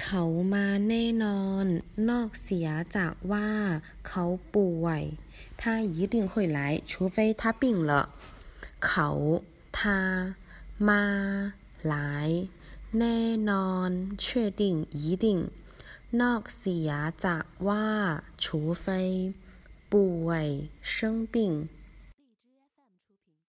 เขามาแน่นอน นอกเสียจากว่าเขาป่วย他一定会来除非他病了เขา他มา来แน่นอน确定一定นอกเสียจากว่า除非ป่วย生病